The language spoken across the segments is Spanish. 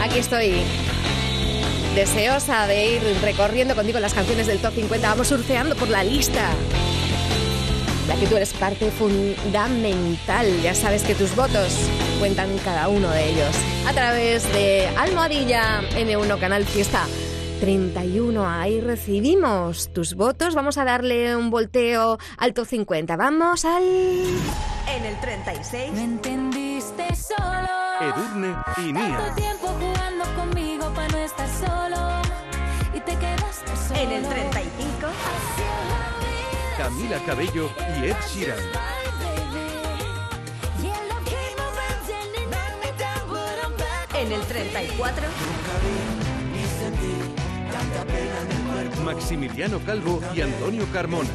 Aquí estoy deseosa de ir recorriendo contigo las canciones del Top 50. Vamos surfeando por la lista. Ya que tú eres parte fundamental, ya sabes que tus votos cuentan cada uno de ellos. A través de Almohadilla N1 Canal Fiesta 31. Ahí recibimos tus votos. Vamos a darle un volteo al Top 50. Vamos al. En el 36. Me entendiste solo. Edurne y Nia. Tanto tiempo jugando conmigo para no estar solo. Y te quedaste solo. En el 35. Así es la vida, Camila Cabello y Ed Sheeran. En el 34. Maximiliano Calvo y Antonio Carmona.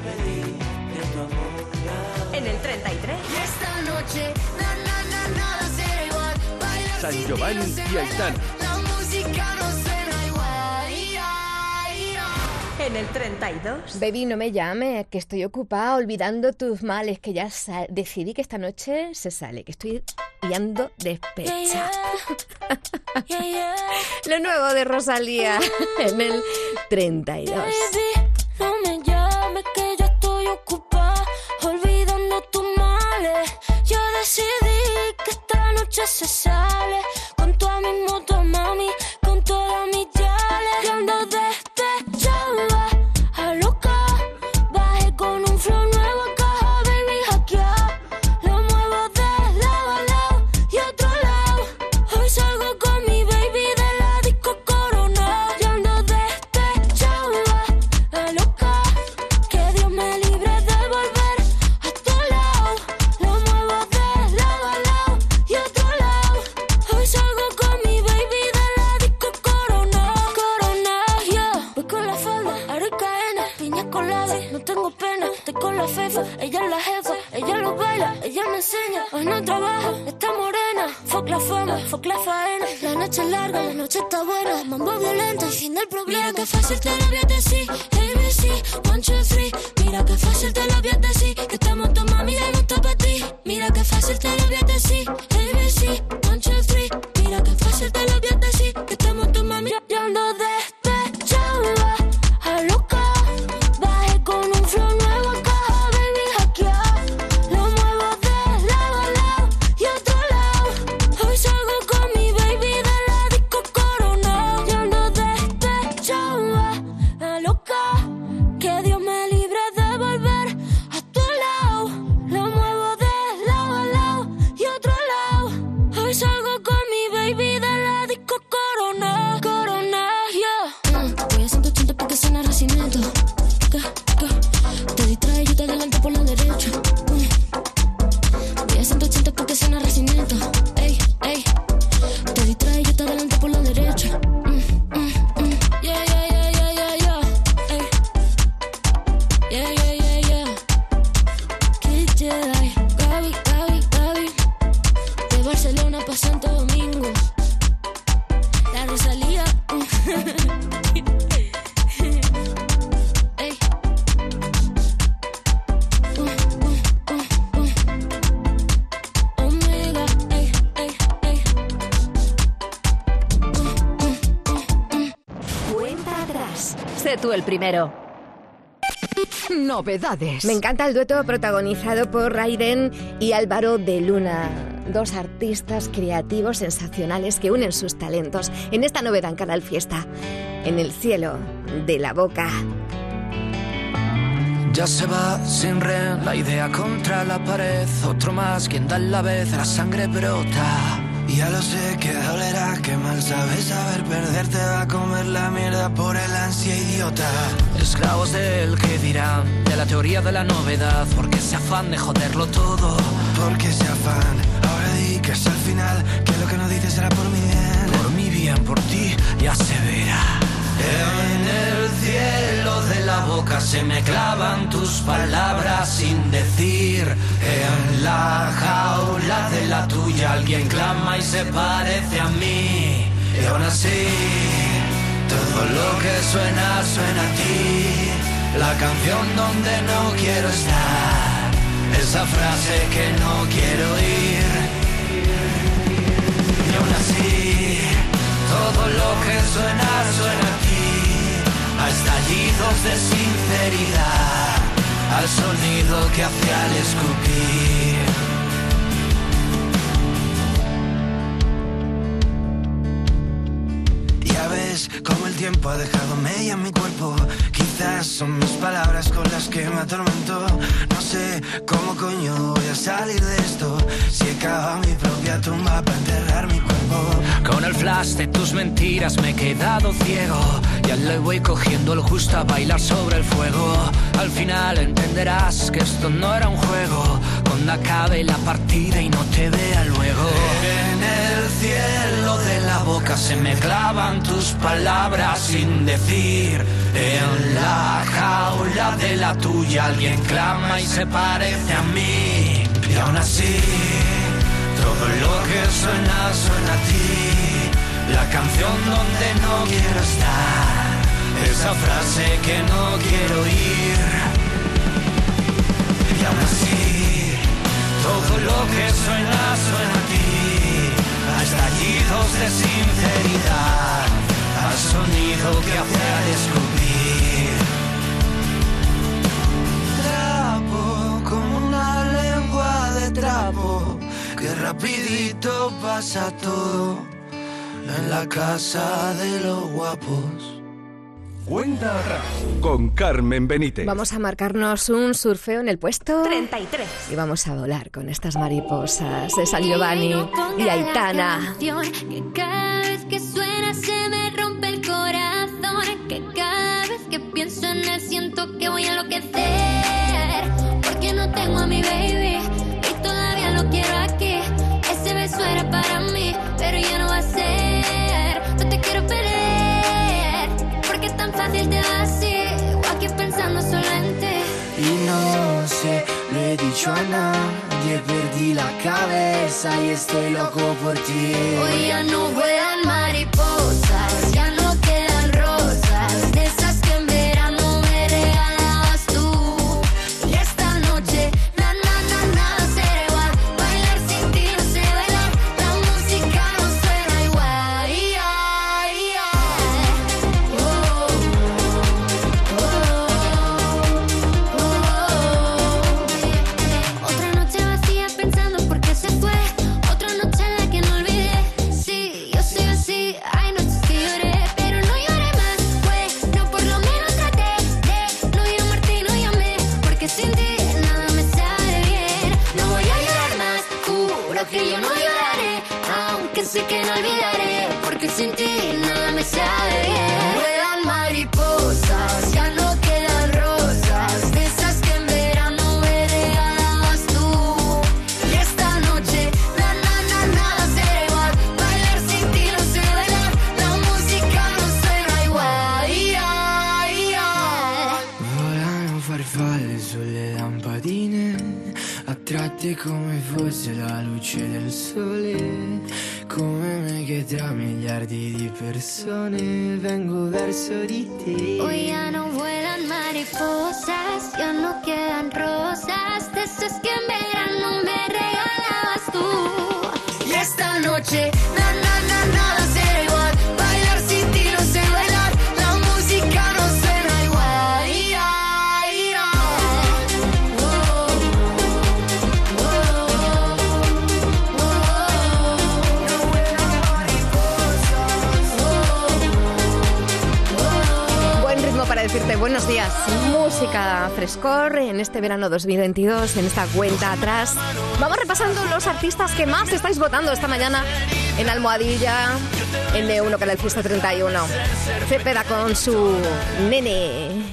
En el 33. Esta noche, San Giovanni y Aitana. En el 32. Baby, no me llame, que estoy ocupada olvidando tus males, que ya decidí que esta noche se sale, que estoy Yeah, despecha. yeah. Yeah, yeah. Lo nuevo de Rosalía en el 32. Baby, noche se sale. Con toda mi moto, mami, Sé tú el primero. Novedades. Me encanta el dueto protagonizado por Raiden y Álvaro de Luna, dos artistas creativos sensacionales que unen sus talentos en esta novedad en Canal Fiesta, en el cielo de la boca. Ya se va sin red la idea contra la pared. Otro más, quien da la vez, la sangre brota. Ya lo sé que dolerá, que mal sabes saber perder te va a comer la mierda por el ansia idiota. Esclavos del que dirán, de la teoría de la novedad, porque ese afán de joderlo todo. Porque ese afán, ahora di que es al final, que lo que no dices será por mi bien. Por mi bien, por ti, ya se verá. En el cielo de la boca se me clavan tus palabras sin decir. En la jaula de la tuya alguien clama y se parece a mí. Y aún así, todo lo que suena, suena a ti. La canción donde no quiero estar. Esa frase que no quiero oír. Y aún así todo lo que suena, suena aquí. A estallidos de sinceridad, al sonido que hace al escupir. Como el tiempo ha dejado media en mi cuerpo. Quizás son mis palabras con las que me atormento. No sé cómo coño voy a salir de esto. Si he mi propia tumba para enterrar mi cuerpo. Con el flash de tus mentiras me he quedado ciego. Ya le voy cogiendo el justo a bailar sobre el fuego. Al final entenderás que esto no era un juego. Cuando acabe la partida y no te vea luego. En el cielo de la boca se me clavan tus palabras sin decir. En la jaula de la tuya alguien clama y se parece a mí. Y aún así. Todo lo que suena, suena a ti. La canción donde no quiero estar. Esa frase que no quiero oír. Y aún así, todo lo que suena, suena a ti. A estallidos de sinceridad. Al sonido que hace al escupir. Trapo como una lengua de trapo. Que rapidito pasa todo. En la casa de los guapos. Cuenta atrás con Carmen Benítez. Vamos a marcarnos un surfeo en el puesto 33. y vamos a volar con estas mariposas de San Giovanni y Aitana. Que cada vez que suena se me rompe el corazón. Que cada vez que pienso en él siento que voy a enloquecer. Fácil te va así. O aquí pensando solo en ti. Y no sé, lo he dicho a nadie, perdí la cabeza y estoy loco por ti. Hoy ya no vuelan mariposas, verano 2022, en esta cuenta atrás. Vamos repasando los artistas que más estáis votando esta mañana en Almohadilla, N1 Canal Fiesta 31. Cepeda con su nene.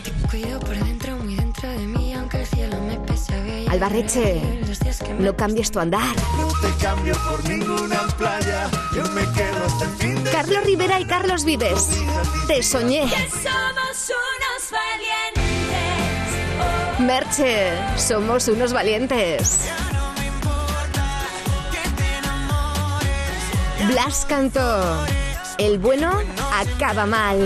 Albarreche, no cambies tu andar. Carlos Rivera y Carlos Vives. Te soñé. Merche, somos unos valientes. Blas cantó. El bueno acaba mal.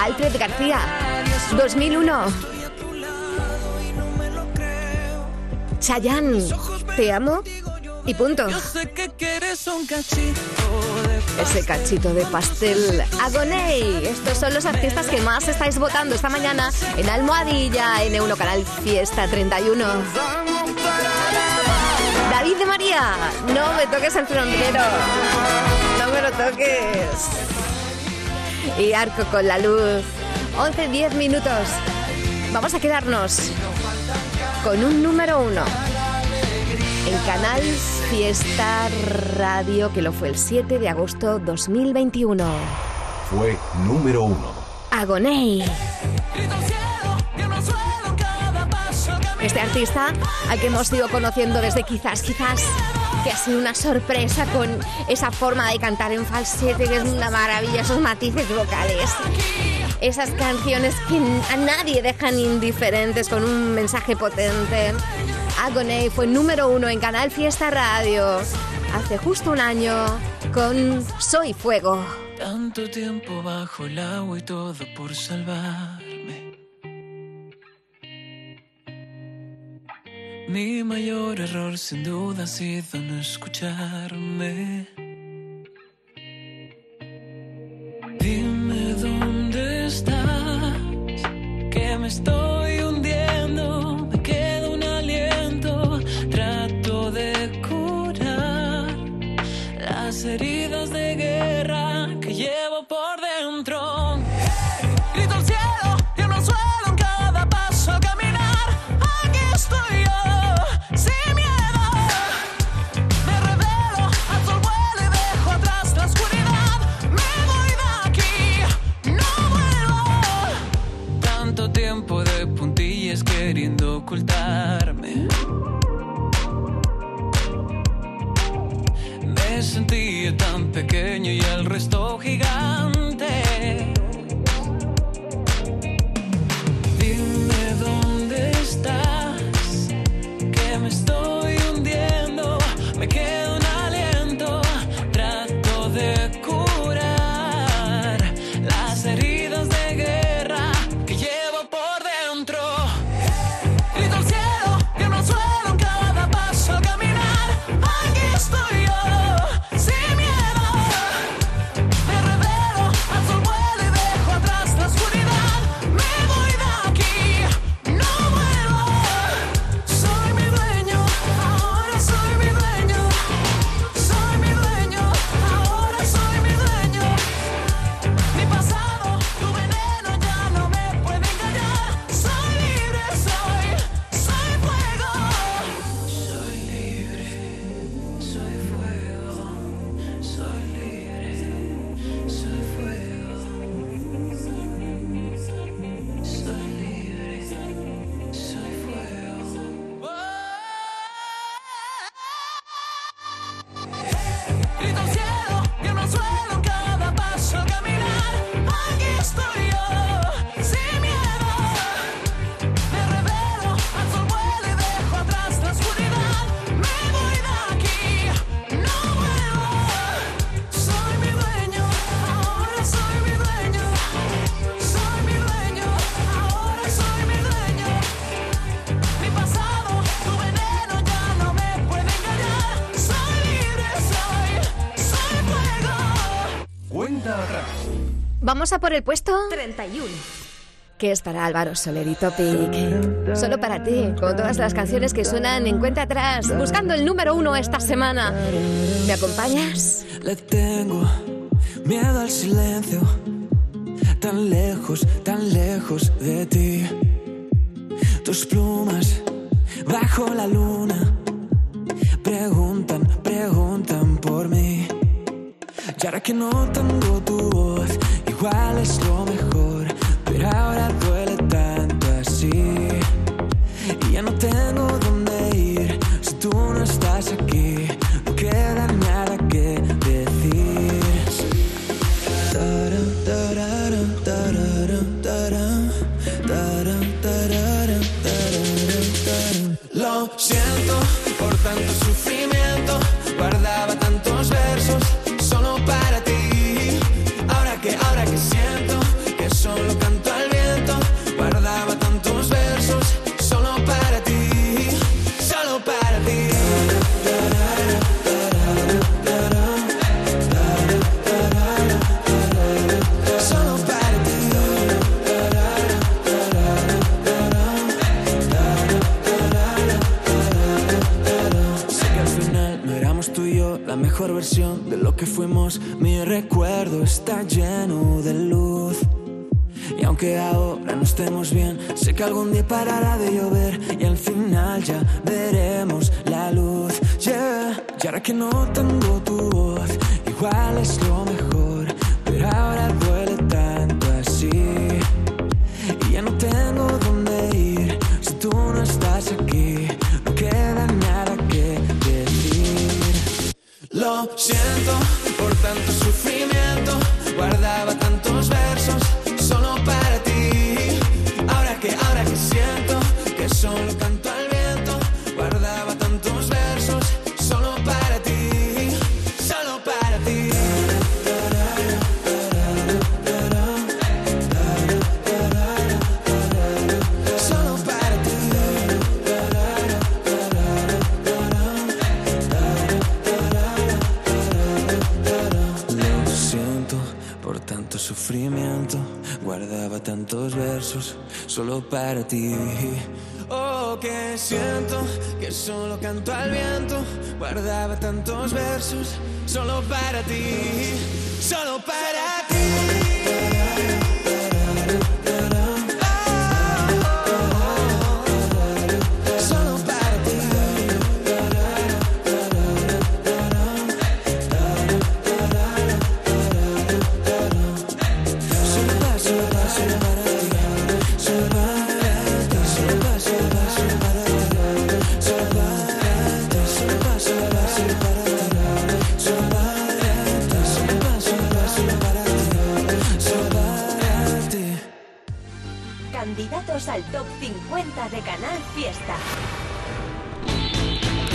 Alfred García, 2001. Chayanne, te amo Y punto. Yo sé que quieres un cachito Ese cachito de pastel. Agoney. Estos son los artistas que más estáis votando esta mañana en Almohadilla, en Uno Canal Fiesta 31. David de María, no me toques el sombrero. No me lo toques. Y Arco con la luz. 11, 10 minutos. Vamos a quedarnos con un número uno. En Canal Fiesta Radio, que lo fue el 7 de agosto 2021. Fue número uno. Agoney. Este artista al que hemos ido conociendo desde quizás, quizás, que ha sido una sorpresa con esa forma de cantar en falsete, que es una maravilla, esos matices vocales. Esas canciones que a nadie dejan indiferentes con un mensaje potente. Agoney fue número uno en Canal Fiesta Radio hace justo un año con Soy Fuego. Tanto tiempo bajo el agua y todo por salvarme. Mi mayor error sin duda ha sido no escucharme. Vamos a por el puesto 31. que es para Álvaro Soler y Topic. Solo para ti, como todas las canciones que suenan en cuenta atrás, buscando el número uno esta semana. ¿Me acompañas? Le tengo miedo al silencio, tan lejos, tan lejos de ti. Tus plumas bajo la luna preguntan, preguntan por mí. Y ahora que no tengo tu voz, igual es lo aunque ahora no estemos bien, sé que algún día parará de llover y al final ya veremos la luz. Yeah, y ahora que no tengo Jesús, solo para ti.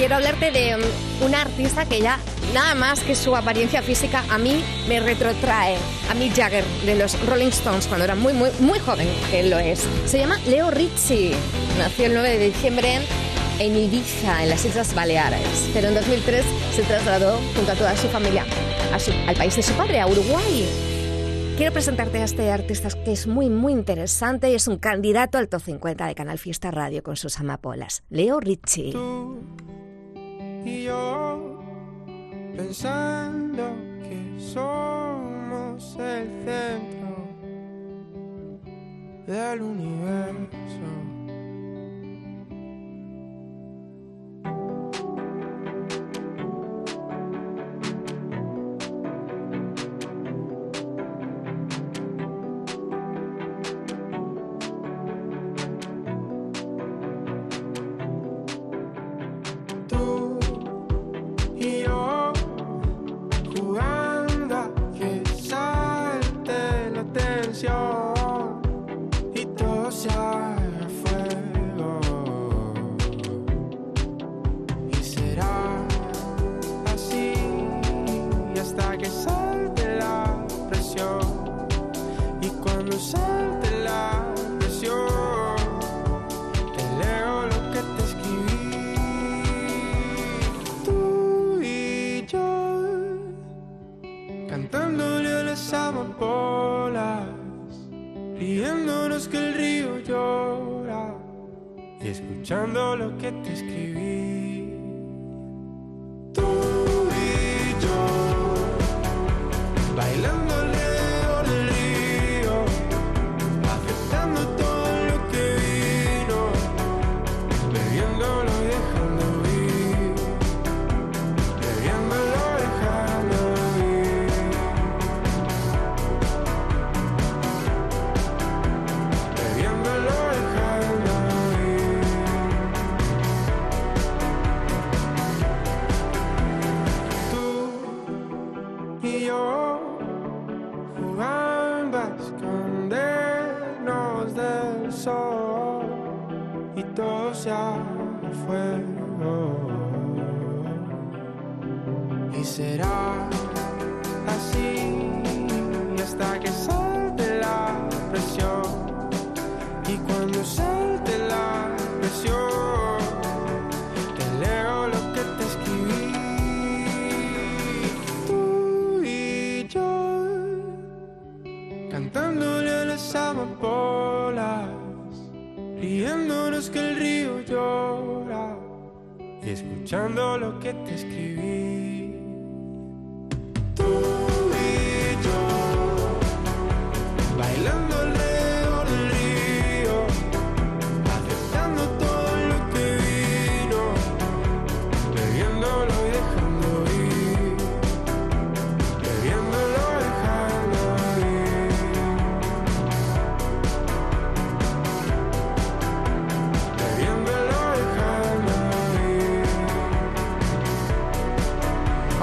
quiero hablarte de um, una artista que ya nada más que su apariencia física a mí me retrotrae a Mick Jagger de los Rolling Stones cuando era muy muy muy joven, que él lo es. Se llama Leo Ricci. Nació el 9 de diciembre en Ibiza, en las Islas Baleares, pero en 2003 se trasladó junto a toda su familia a su, al país de su padre, a Uruguay. Quiero presentarte a este artista que es muy, muy interesante y es un candidato al top 50 de Canal Fiesta Radio con sus amapolas, Leo Ricci y yo pensando que somos el centro del universo. escuchando lo que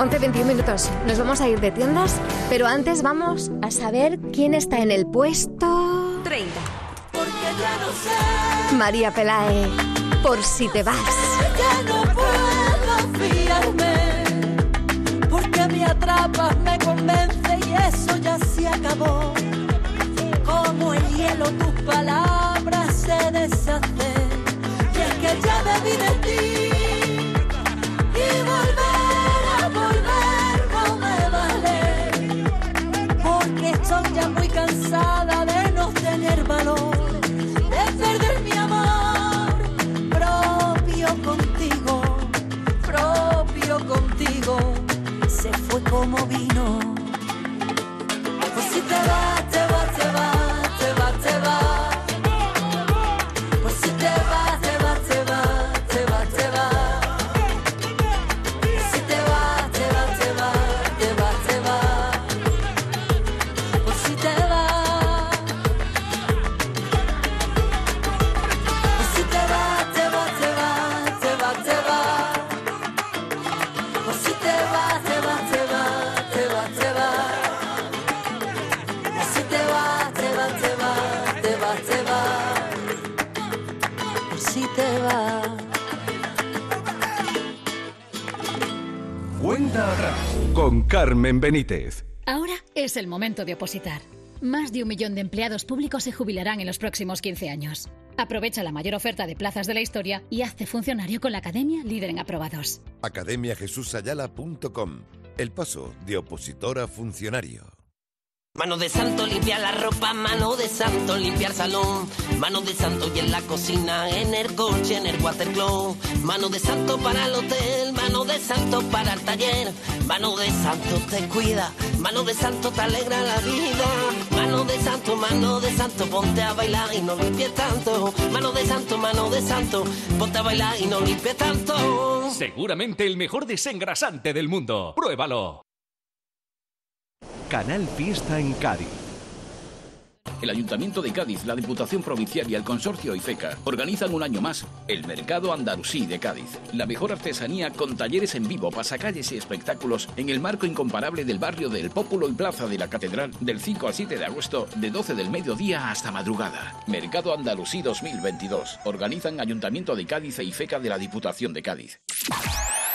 11.21 minutos. Nos vamos a ir de tiendas, pero antes vamos a saber quién está en el puesto 30. Porque ya no sé, María Pelae, por si te vas. ya no puedo fiarme. Porque me atrapas, me convence y eso ya se acabó. Como el hielo tus palabras se deshacen. Y es que ya me vi de ti. Y volver Carmen Benítez. Ahora es el momento de opositar. Más de un millón de empleados públicos se jubilarán en los próximos 15 años. Aprovecha la mayor oferta de plazas de la historia y hazte funcionario con la Academia Líder en Aprobados. academiajesusayala.com El paso de opositor a funcionario. Mano de santo limpia la ropa, mano de santo limpiar salón, mano de santo y en la cocina, en el coche, en el watercloak, mano de santo para el hotel, mano de santo para el taller, mano de santo te cuida, mano de santo te alegra la vida, mano de santo, mano de santo, ponte a bailar y no limpies tanto, mano de santo, mano de santo, ponte a bailar y no limpies tanto. Seguramente el mejor desengrasante del mundo. Pruébalo. Canal Fiesta en Cádiz. El Ayuntamiento de Cádiz, la Diputación Provincial y el Consorcio IFECA organizan un año más el Mercado Andalusí de Cádiz. La mejor artesanía con talleres en vivo, pasacalles y espectáculos en el marco incomparable del barrio del Pópulo y Plaza de la Catedral del 5 al 7 de agosto de 12 del mediodía hasta madrugada. Mercado Andalusí 2022. Organizan Ayuntamiento de Cádiz e IFECA de la Diputación de Cádiz.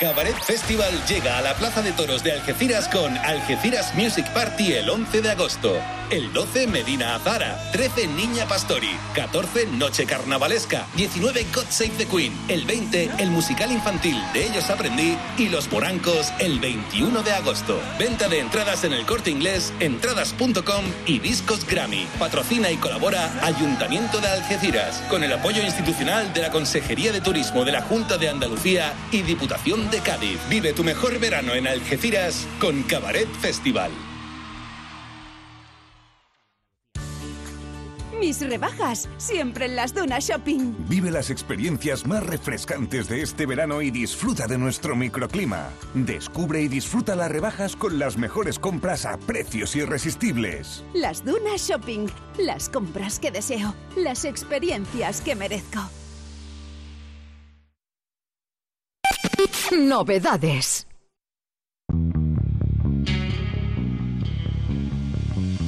Cabaret Festival llega a la Plaza de Toros de Algeciras con Algeciras Music Party el 11 de agosto. El 12 Medina Azara, 13 Niña Pastori, 14 Noche Carnavalesca, 19 God Save the Queen, el 20 el musical infantil De ellos aprendí y Los Morancos el 21 de agosto. Venta de entradas en el Corte Inglés, entradas.com y Discos Grammy. Patrocina y colabora Ayuntamiento de Algeciras con el apoyo institucional de la Consejería de Turismo de la Junta de Andalucía y Diputación de Cádiz. Vive tu mejor verano en Algeciras con Cabaret Festival. Mis rebajas, siempre en las Dunas Shopping. Vive las experiencias más refrescantes de este verano y disfruta de nuestro microclima. Descubre y disfruta las rebajas con las mejores compras a precios irresistibles. Las Dunas Shopping, las compras que deseo, las experiencias que merezco. Novedades.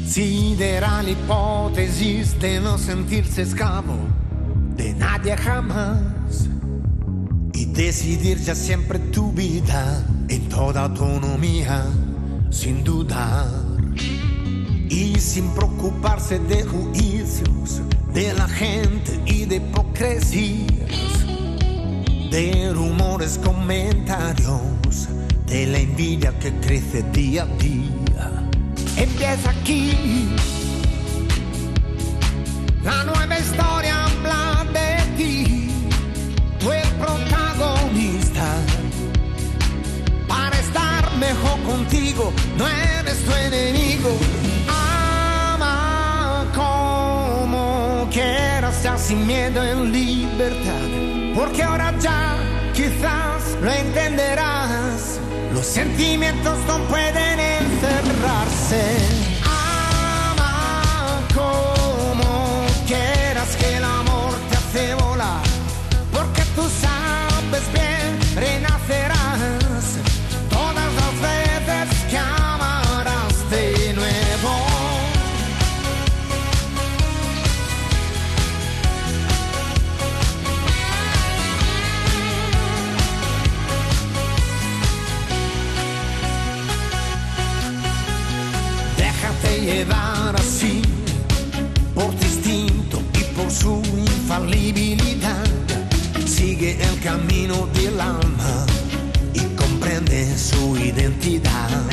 Considera l'ipotesi de no sentirse esclavo de nadie jamás y decidir ya siempre tu vida en toda autonomía, sin dudar y sin preocuparse de juicios de la gente y de hipocresías, de rumores, comentarios, de la envidia que crece día a día. Empieza aquí. La nueva historia habla de ti. Tú el protagonista. Para estar mejor contigo, no eres tu enemigo. Ama como quieras, ya sin miedo en libertad. Porque ahora ya quizás lo entenderás. Los sentimientos no pueden encerrarse. Ama como quieras que el amor te hace volar. Porque tú sabes bien, renacerás. Sigue el camino del alma y comprende su identidad.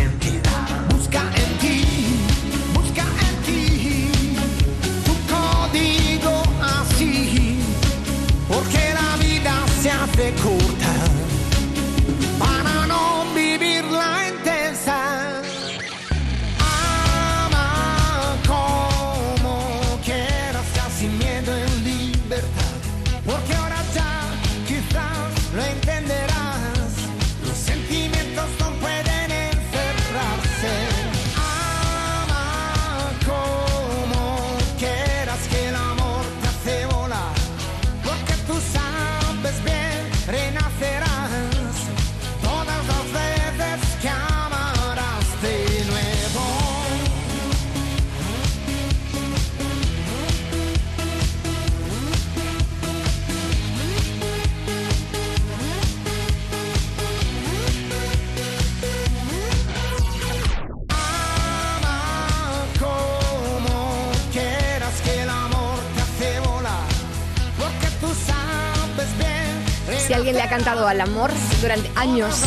Al amor durante años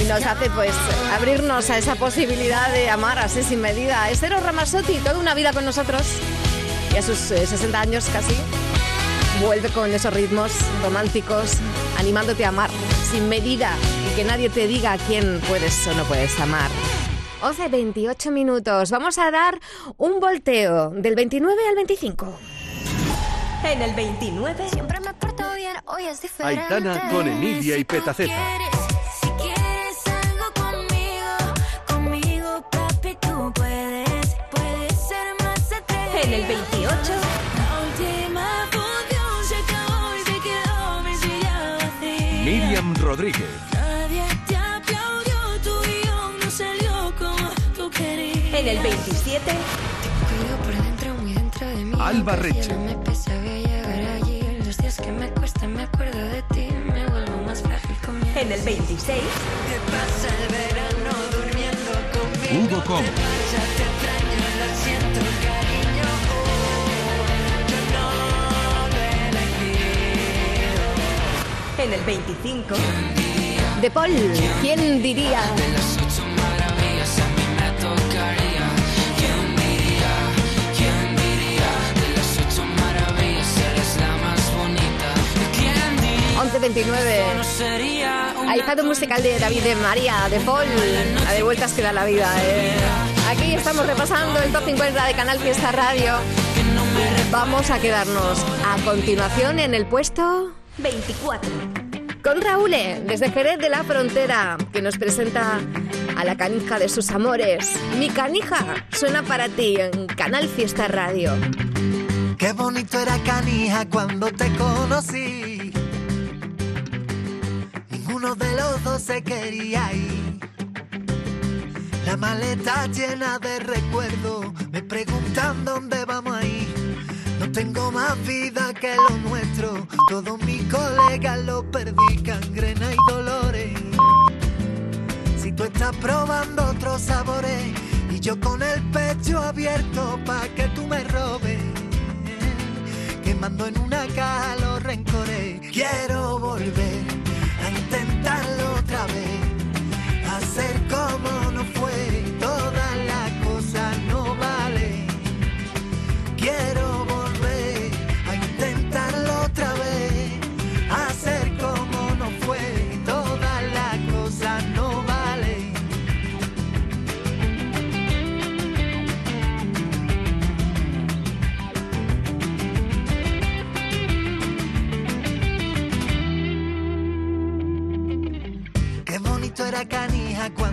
y nos hace pues abrirnos a esa posibilidad de amar así sin medida. Estero Ramazzotti, toda una vida con nosotros y a sus eh, 60 años casi vuelve con esos ritmos románticos animándote a amar sin medida y que nadie te diga a quién puedes o no puedes amar. 11, 28 minutos. Vamos a dar un volteo del 29 al 25. En el 29. Siempre hoy es diferente. Aitana con Emilia y Petaceta. Si quieres algo conmigo, conmigo, papi, tú puedes, puedes ser más atrevido. En el 28. La última función se acabó y se quedó mi silla vacía. Miriam Rodríguez. Nadie te aplaudió, tu guion no salió como tú querías. En el 27. Cuido por dentro, muy dentro de mí. Alba Reche. Me me me acuerdo de ti. Me vuelvo más frágil con mi En el 26. ¿Qué pasa el verano durmiendo conmigo? Hugo Com. Ya te extraño, lo siento, cariño. Oh, yo no lo he elegido. En el 25. De Paul, ¿quién diría? 11.29. No sería un Ahijado musical de David de María, de Paul. A de vueltas que da la vida, ¿eh? Aquí estamos repasando el top 50 de Canal Fiesta Radio. Vamos a quedarnos a continuación en el puesto 24. con Raúl, eh, desde Jerez de la Frontera, que nos presenta a la canija de sus amores. Mi canija suena para ti en Canal Fiesta Radio. Qué bonito era Canija cuando te conocí. Ninguno de los dos se quería ir. La maleta llena de recuerdos, me preguntan dónde vamos a ir. No tengo más vida que lo nuestro, todos mis colegas lo perdí, cangrena y dolores. Si tú estás probando otros sabores y yo con el pecho abierto pa' que tú me robes quemando en una caja los rencores. Quiero volver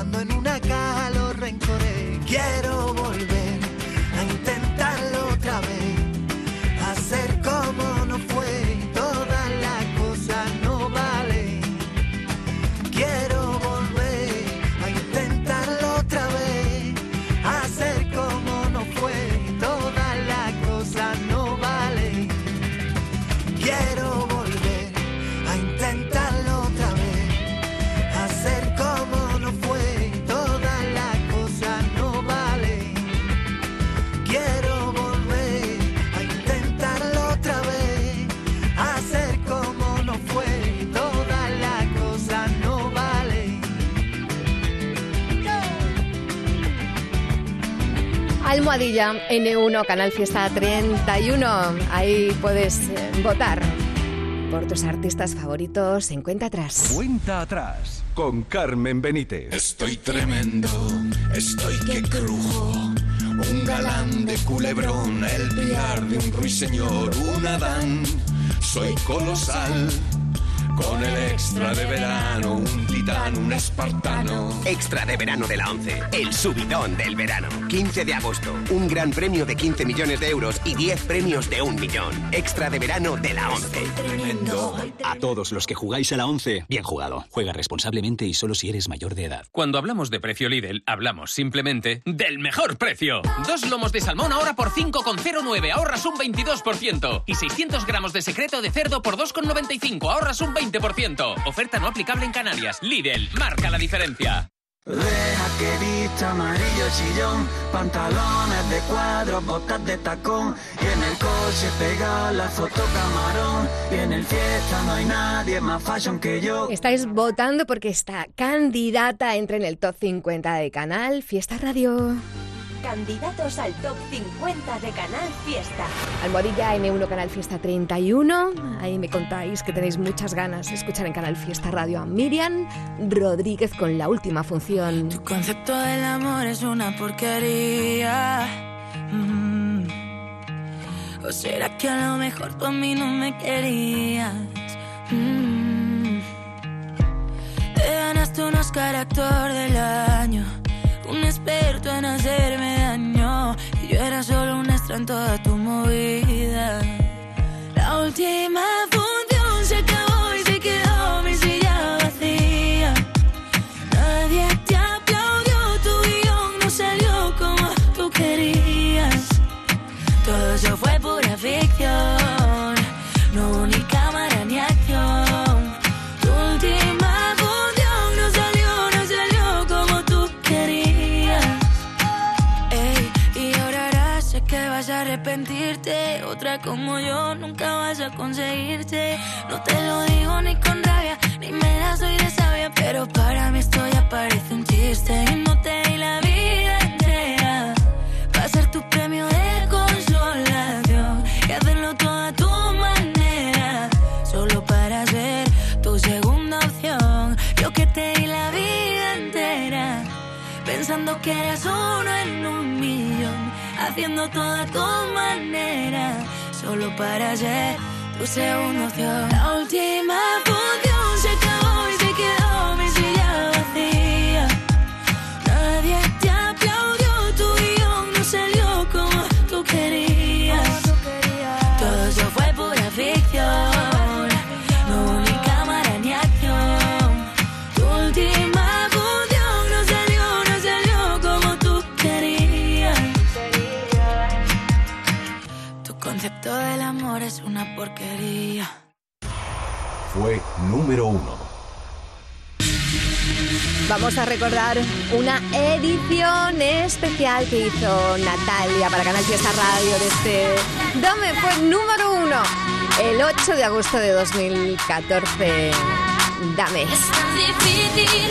quemando en una caja los rencores. Quiero volver Almohadilla N1, Canal Fiesta 31. Ahí puedes eh, votar por tus artistas favoritos en cuenta atrás. Cuenta atrás con Carmen Benítez. Estoy tremendo, estoy que crujo. Un galán de culebrón, el pilar de un ruiseñor, un Adán. Soy colosal. Con el extra de verano, un titán, un espartano. Extra de verano de la 11, el subidón del verano. 15 de agosto, un gran premio de 15 millones de euros y 10 premios de un millón. Extra de verano de la 11. Tremendo. A todos los que jugáis a la 11, bien jugado. Juega responsablemente y solo si eres mayor de edad. Cuando hablamos de precio Lidl, hablamos simplemente del mejor precio. Dos lomos de salmón ahora por 5,09, ahorras un 22%. Y 600 gramos de secreto de cerdo por 2,95, ahorras un 20%. Oferta no aplicable en Canarias. Lidl, marca la diferencia. Deja que vista amarillo chillón, pantalones de cuadro, botas de tacón, y en el coche pega la foto camarón, y en el fiesta no hay nadie más fashion que yo. Estáis votando porque esta candidata entre en el top 50 de Canal Fiesta Radio. Candidatos al top 50 de Canal Fiesta. Almohadilla N1 Canal Fiesta 31. Ahí me contáis que tenéis muchas ganas de escuchar en Canal Fiesta Radio a Miriam Rodríguez con la última función. Tu concepto del amor es una porquería. Mm. ¿O será que a lo mejor tú a mí no me querías? Mm. Te ganaste un Oscar actor del año. Un experto en hacerme daño. Y yo era solo un extra en toda tu movida. La última como yo nunca vas a conseguirte. No te lo digo ni con rabia, ni me la soy de sabia. Pero para mí esto ya parece un chiste. Y no te di la vida entera. Va a ser tu premio de consolación. Y hacerlo todo a tu manera. Solo para ser tu segunda opción. Yo que te di la vida entera. Pensando que eras uno en un millón. Haciendo todo a tu manera. Solo para ser tu segunda opción. La última función se acabó Fue número uno. Vamos a recordar una edición especial que hizo Natalia para Canal Fiesta Radio de este Dame fue número uno el 8 de agosto de 2014. Dame. Es tan difícil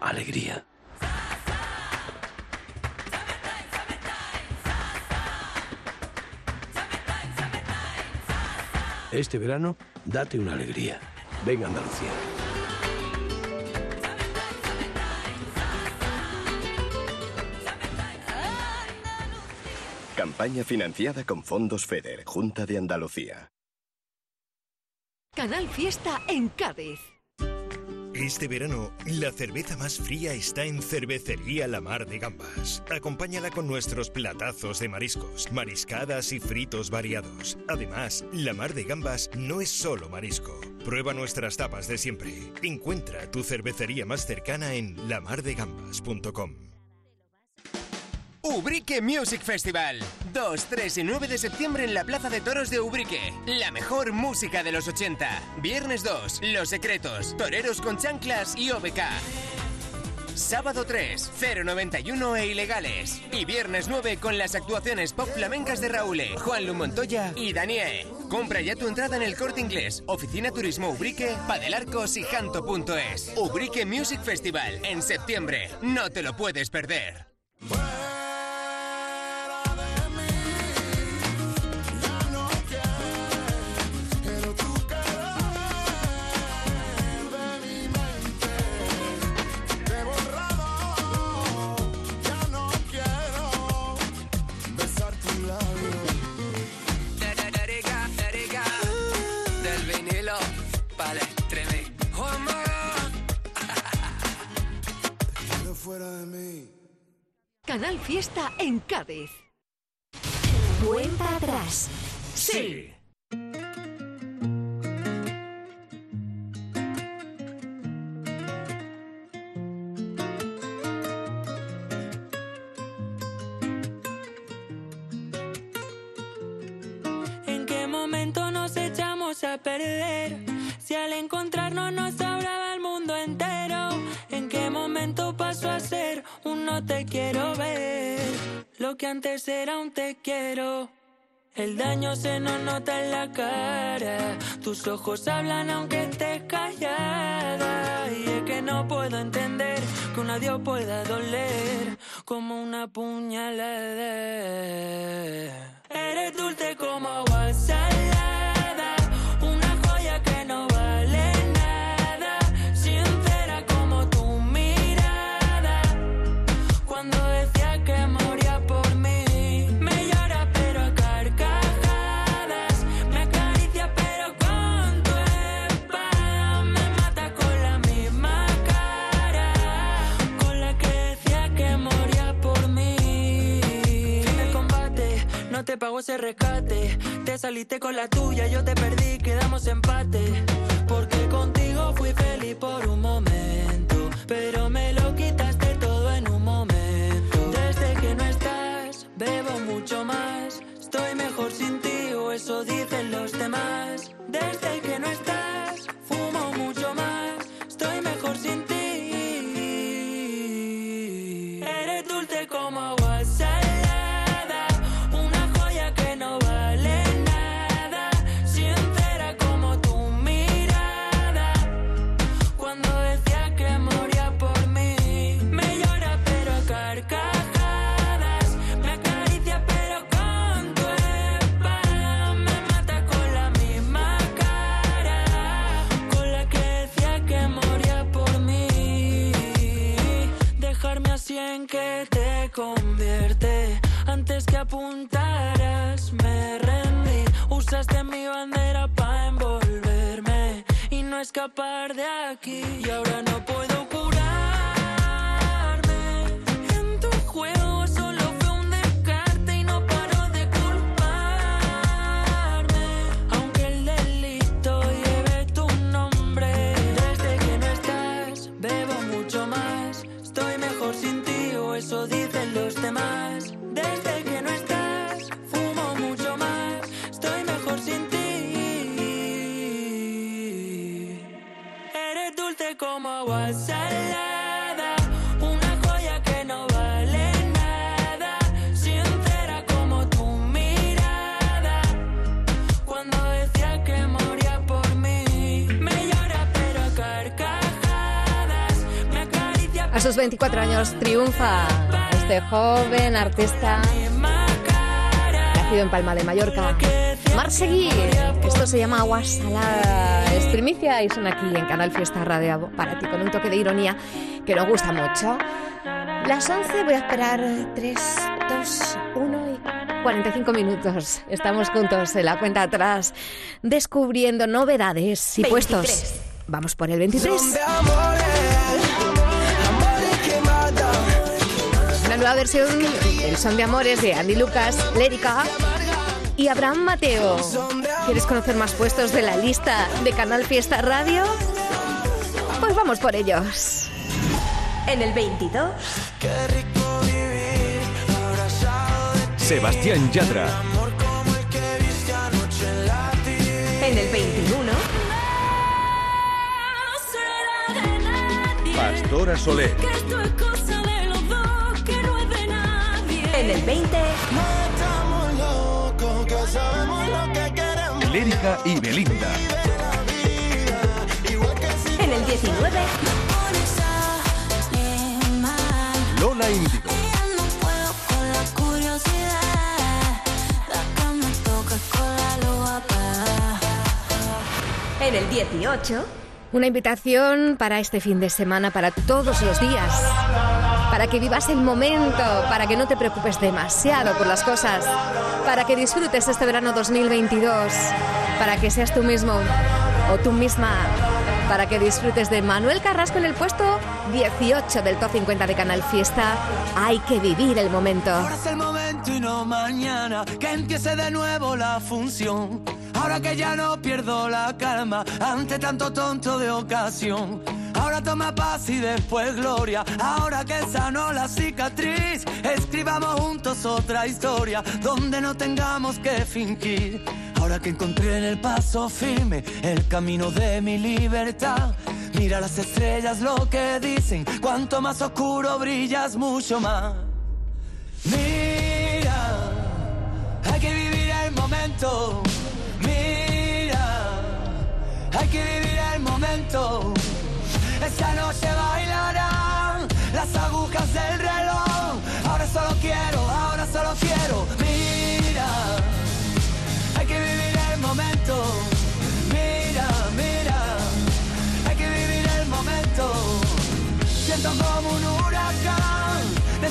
Alegría. Este verano, date una alegría. Venga Andalucía. Campaña financiada con fondos FEDER, Junta de Andalucía. Canal Fiesta en Cádiz. Este verano, la cerveza más fría está en Cervecería La Mar de Gambas. Acompáñala con nuestros platazos de mariscos, mariscadas y fritos variados. Además, La Mar de Gambas no es solo marisco. Prueba nuestras tapas de siempre. Encuentra tu cervecería más cercana en lamardegambas.com. Ubrique Music Festival. 2, 3 y 9 de septiembre en la Plaza de Toros de Ubrique. La mejor música de los 80. Viernes 2, Los Secretos, Toreros con Chanclas y OBK. Sábado 3, 091 e Ilegales. Y viernes 9 con las actuaciones pop flamencas de Raúl, Juan Lu Montoya y Daniel. Compra ya tu entrada en el Corte Inglés, Oficina Turismo Ubrique, Padelarcos y Janto.es. Ubrique Music Festival en septiembre. No te lo puedes perder. Canal Fiesta en Cádiz. Cuenta atrás. Sí. Antes era un te quiero. El daño se nos nota en la cara. Tus ojos hablan aunque estés callada. Y es que no puedo entender que un adiós pueda doler como una puñalada. Eres dulce como agua te ese rescate. Te saliste con la tuya, yo te perdí, quedamos empate. Porque contigo fui feliz por un momento. Pero me lo quitaste todo en un momento. Desde que no estás, bebo mucho más. Estoy mejor sin ti, o eso dicen los demás. Desde que no estás, fumo mucho más. Escapar de aquí y ahora no años triunfa este joven artista nacido en Palma de Mallorca. Marseguí, esto se llama Agua Salada. Es primicia y son aquí en Canal Fiesta Radio para ti con un toque de ironía que nos gusta mucho. Las 11 voy a esperar 3, 2, 1 y 45 minutos. Estamos juntos en la cuenta atrás descubriendo novedades y 23. puestos. Vamos por el 23. Nueva versión del Son de Amores de Andy Lucas, Lérica y Abraham Mateo. ¿Quieres conocer más puestos de la lista de Canal Fiesta Radio? Pues vamos por ellos. En el 22, Sebastián Yatra, en el 21, Pastora Soler, en el 20, Lérica y Belinda, en el 19, Lola Índigo, en el 18, Una invitación para este fin de semana, para todos los días, para que vivas el momento, para que no te preocupes demasiado por las cosas, para que disfrutes este verano 2022, para que seas tú mismo o tú misma, para que disfrutes de Manuel Carrasco en el puesto 18 del Top 50 de Canal Fiesta. Hay que vivir el momento. Ahora es el momento y no mañana que empiece de nuevo la función. Ahora que ya no pierdo la calma ante tanto tonto de ocasión. Ahora toma paz y después gloria. Ahora que sanó la cicatriz, escribamos juntos otra historia donde no tengamos que fingir. Ahora que encontré en el paso firme el camino de mi libertad. Mira las estrellas lo que dicen, cuanto más oscuro brillas mucho más.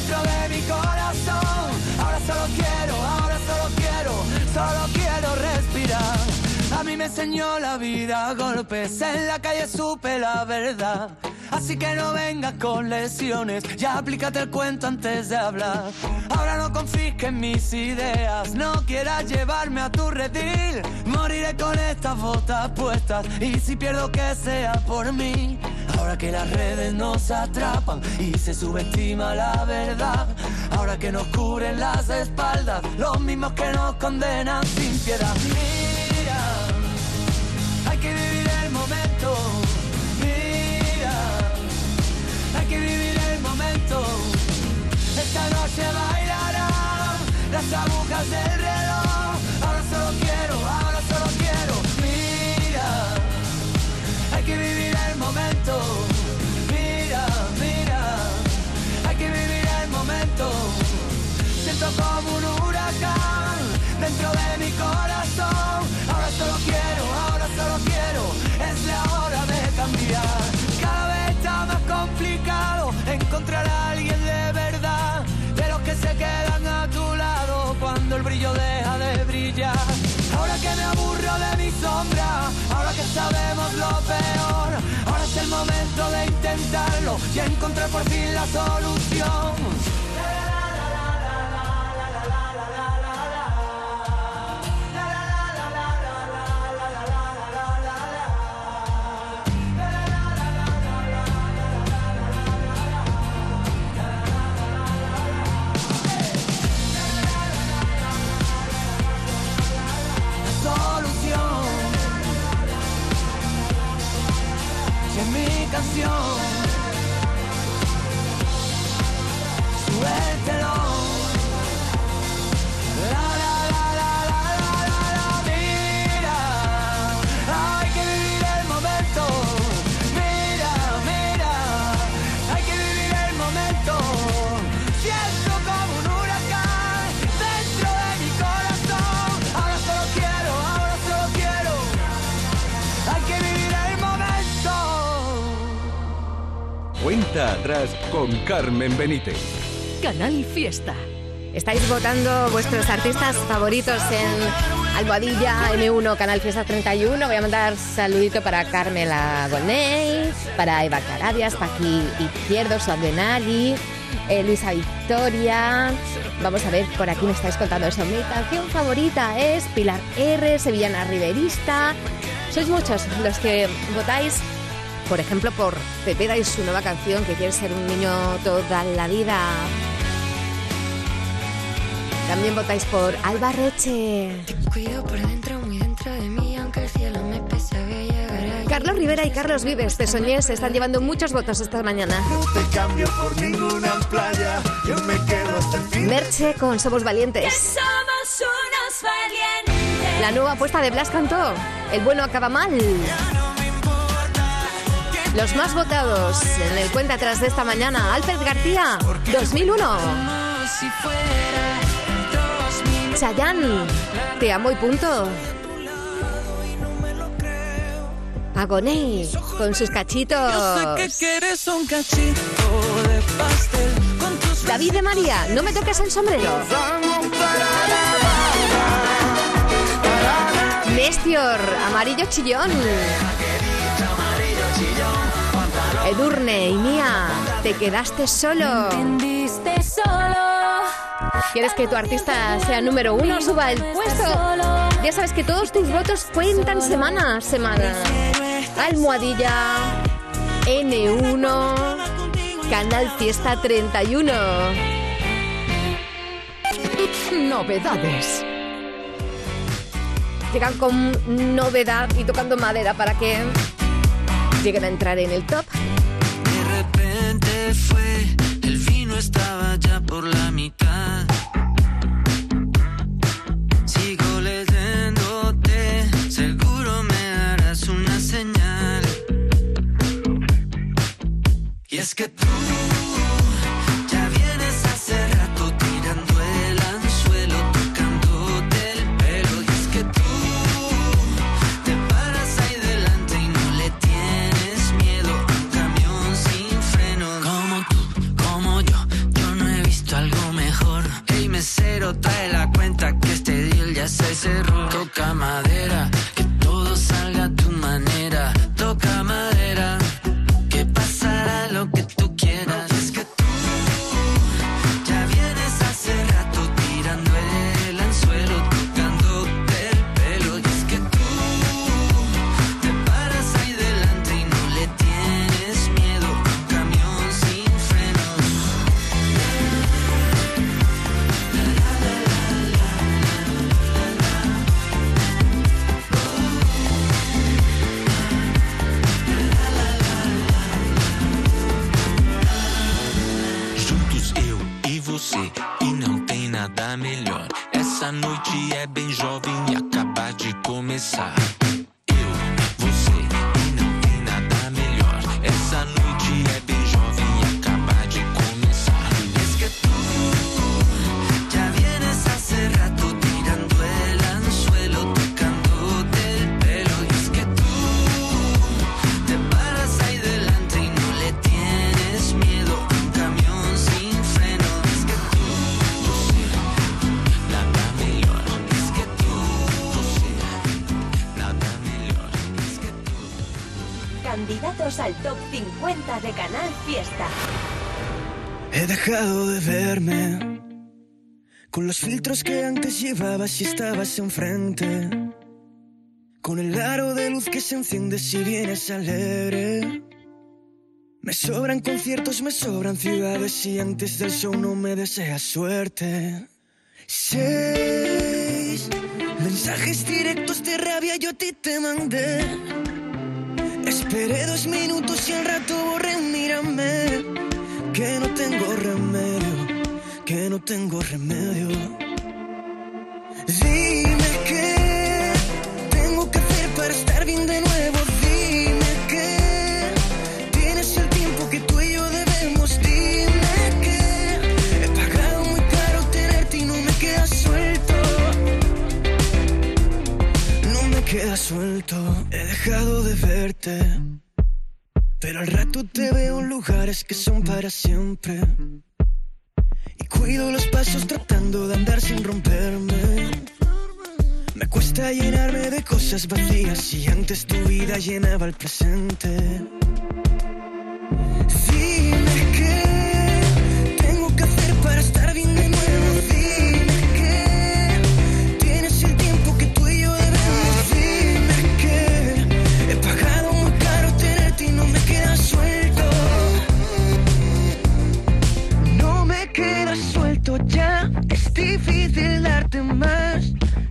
Dentro de mi corazón. Ahora solo quiero, ahora solo quiero, solo quiero respirar. A mí me enseñó la vida golpes, en la calle supe la verdad. Así que no vengas con lesiones, ya aplícate el cuento antes de hablar. Ahora no confisques mis ideas, no quieras llevarme a tu redil. Moriré con estas botas puestas y si pierdo que sea por mí. Ahora que las redes nos atrapan y se subestima la verdad. Ahora que nos cubren las espaldas, los mismos que nos condenan sin piedad. Mira, hay que vivir el momento. Mira, hay que vivir el momento. Esta noche bailarán las agujas del reloj. Como un huracán dentro de mi corazón. Ahora solo quiero, ahora solo quiero. Es la hora de cambiar. Cada vez está más complicado encontrar a alguien de verdad. De los que se quedan a tu lado cuando el brillo deja de brillar. Ahora que me aburro de mi sombra, ahora que sabemos lo peor, ahora es el momento de intentarlo y encontrar por fin la solución. Canción, Atrás con Carmen Benítez. Canal Fiesta. Estáis votando vuestros artistas favoritos en Alboadilla M1 Canal Fiesta 31. Voy a mandar saludito para Carmela Goney, para Eva Carabias, Paqui Izquierdo, Suadenari, eh, Luisa Victoria. Vamos a ver por aquí me estáis contando eso. Mi canción favorita es Pilar R, Sevillana Riverista. Sois muchos los que votáis por ejemplo, por Pepeda y su nueva canción que quiere ser un niño toda la vida. También votáis por Alba Reche. Cuido por dentro, muy dentro de mí, aunque el cielo me pese, voy a llegar ahí. Carlos Rivera y Carlos Vives, te soñé, se están llevando muchos votos esta mañana. te cambio por ninguna playa. Yo me quedo hasta el fin. Merche con Somos Valientes. Somos unos valientes. La nueva apuesta de Blas cantó. El bueno acaba mal. Los más votados en el cuenta atrás de esta mañana. Alfred García, 2001. Si fuera Chayanne, te amo y punto. Agoné, con sus cachitos. Yo sé que quieres un cachito de pastel con tus David de María, no me toques el sombrero. Nestior, amarillo chillón. Edurne y Mía, te quedaste solo. Entendiste solo. ¿Quieres que tu artista sea número uno, suba el puesto? Ya sabes que todos tus votos cuentan semana a semana. Almohadilla, N1, Canal Fiesta 31. Novedades. Llegan con novedad y tocando madera para que lleguen a entrar en el top. Fue, el vino estaba ya por la mitad. Sigo leyéndote, seguro me darás una señal. Y es que tú madera, si estabas enfrente. Con el aro de luz que se enciende si vienes alegre. Me sobran conciertos, me sobran ciudades y antes del show no me deseas suerte. Seis mensajes directos de rabia yo a ti te mandé. Esperé dos minutos y al rato borré, mírame. Que no tengo remedio, que no tengo remedio. He dejado de verte. Pero al rato te veo en lugares que son para siempre. Y cuido los pasos tratando de andar sin romperme. Me cuesta llenarme de cosas vacías y antes tu vida llenaba el presente.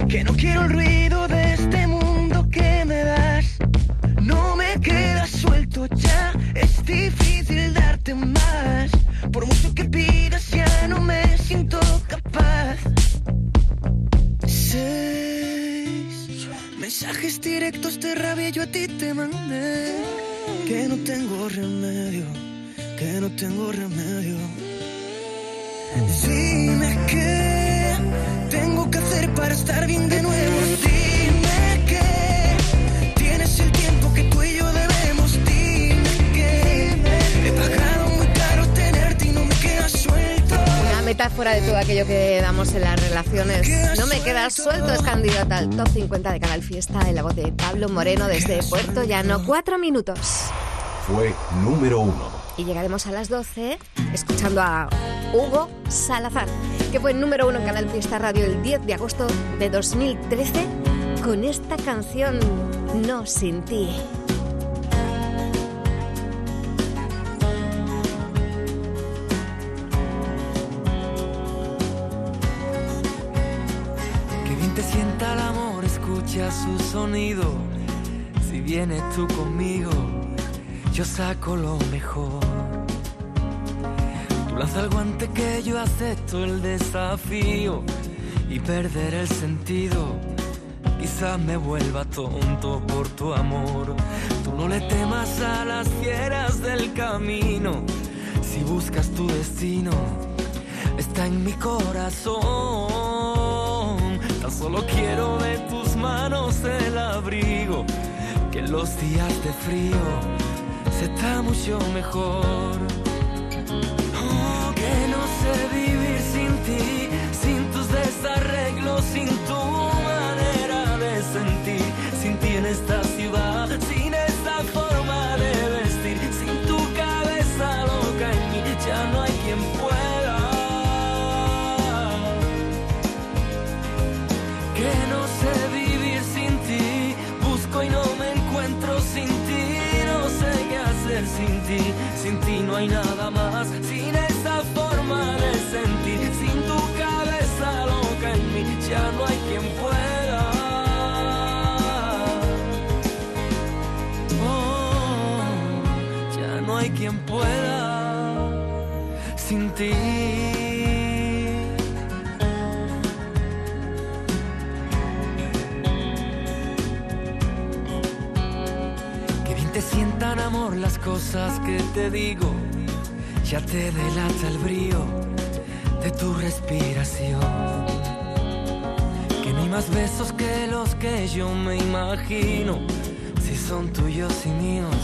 Que no quiero el ruido de este mundo que me das. No me queda suelto ya. Es difícil darte más. Por mucho que pidas, ya no me siento capaz. Seis mensajes directos de rabia yo a ti te mandé. Que no tengo remedio, que no tengo remedio. Dime que hacer para estar bien de nuevo. Dime que tienes el tiempo que tú y yo debemos. Dime que he pagado muy caro tenerte y no me queda suelto. Una metáfora de todo aquello que damos en las relaciones. No me queda suelto, es candidata al top 50 de Canal Fiesta en la voz de Pablo Moreno desde Puerto Llano. Cuatro minutos. Fue número uno. Y llegaremos a las 12 escuchando a Hugo Salazar, que fue número uno en Canal Fiesta Radio el 10 de agosto de 2013 con esta canción No sin ti. Que bien te sienta el amor, escucha su sonido. Si vienes tú conmigo, yo saco lo mejor. Tú lanza el guante que yo acepto el desafío y perder el sentido. Quizás me vuelva tonto por tu amor. Tú no le temas a las fieras del camino. Si buscas tu destino, está en mi corazón. Tan solo quiero de tus manos el abrigo, que en los días de frío se está mucho mejor. Sin ti no hay nada más, sin esa forma de sentir, sin tu cabeza loca en mí, ya no hay quien pueda. Oh, ya no hay quien pueda sin ti. Amor las cosas que te digo. Ya te delata el brío de tu respiración. Que hay más besos que los que yo me imagino. Si son tuyos y míos,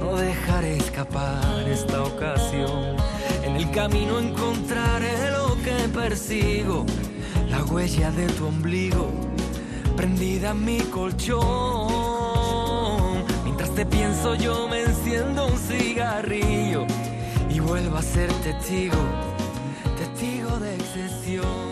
no dejaré escapar esta ocasión. En el camino encontraré lo que persigo, la huella de tu ombligo, prendida en mi colchón. Te pienso yo me enciendo un cigarrillo y vuelvo a ser testigo, testigo de excesión.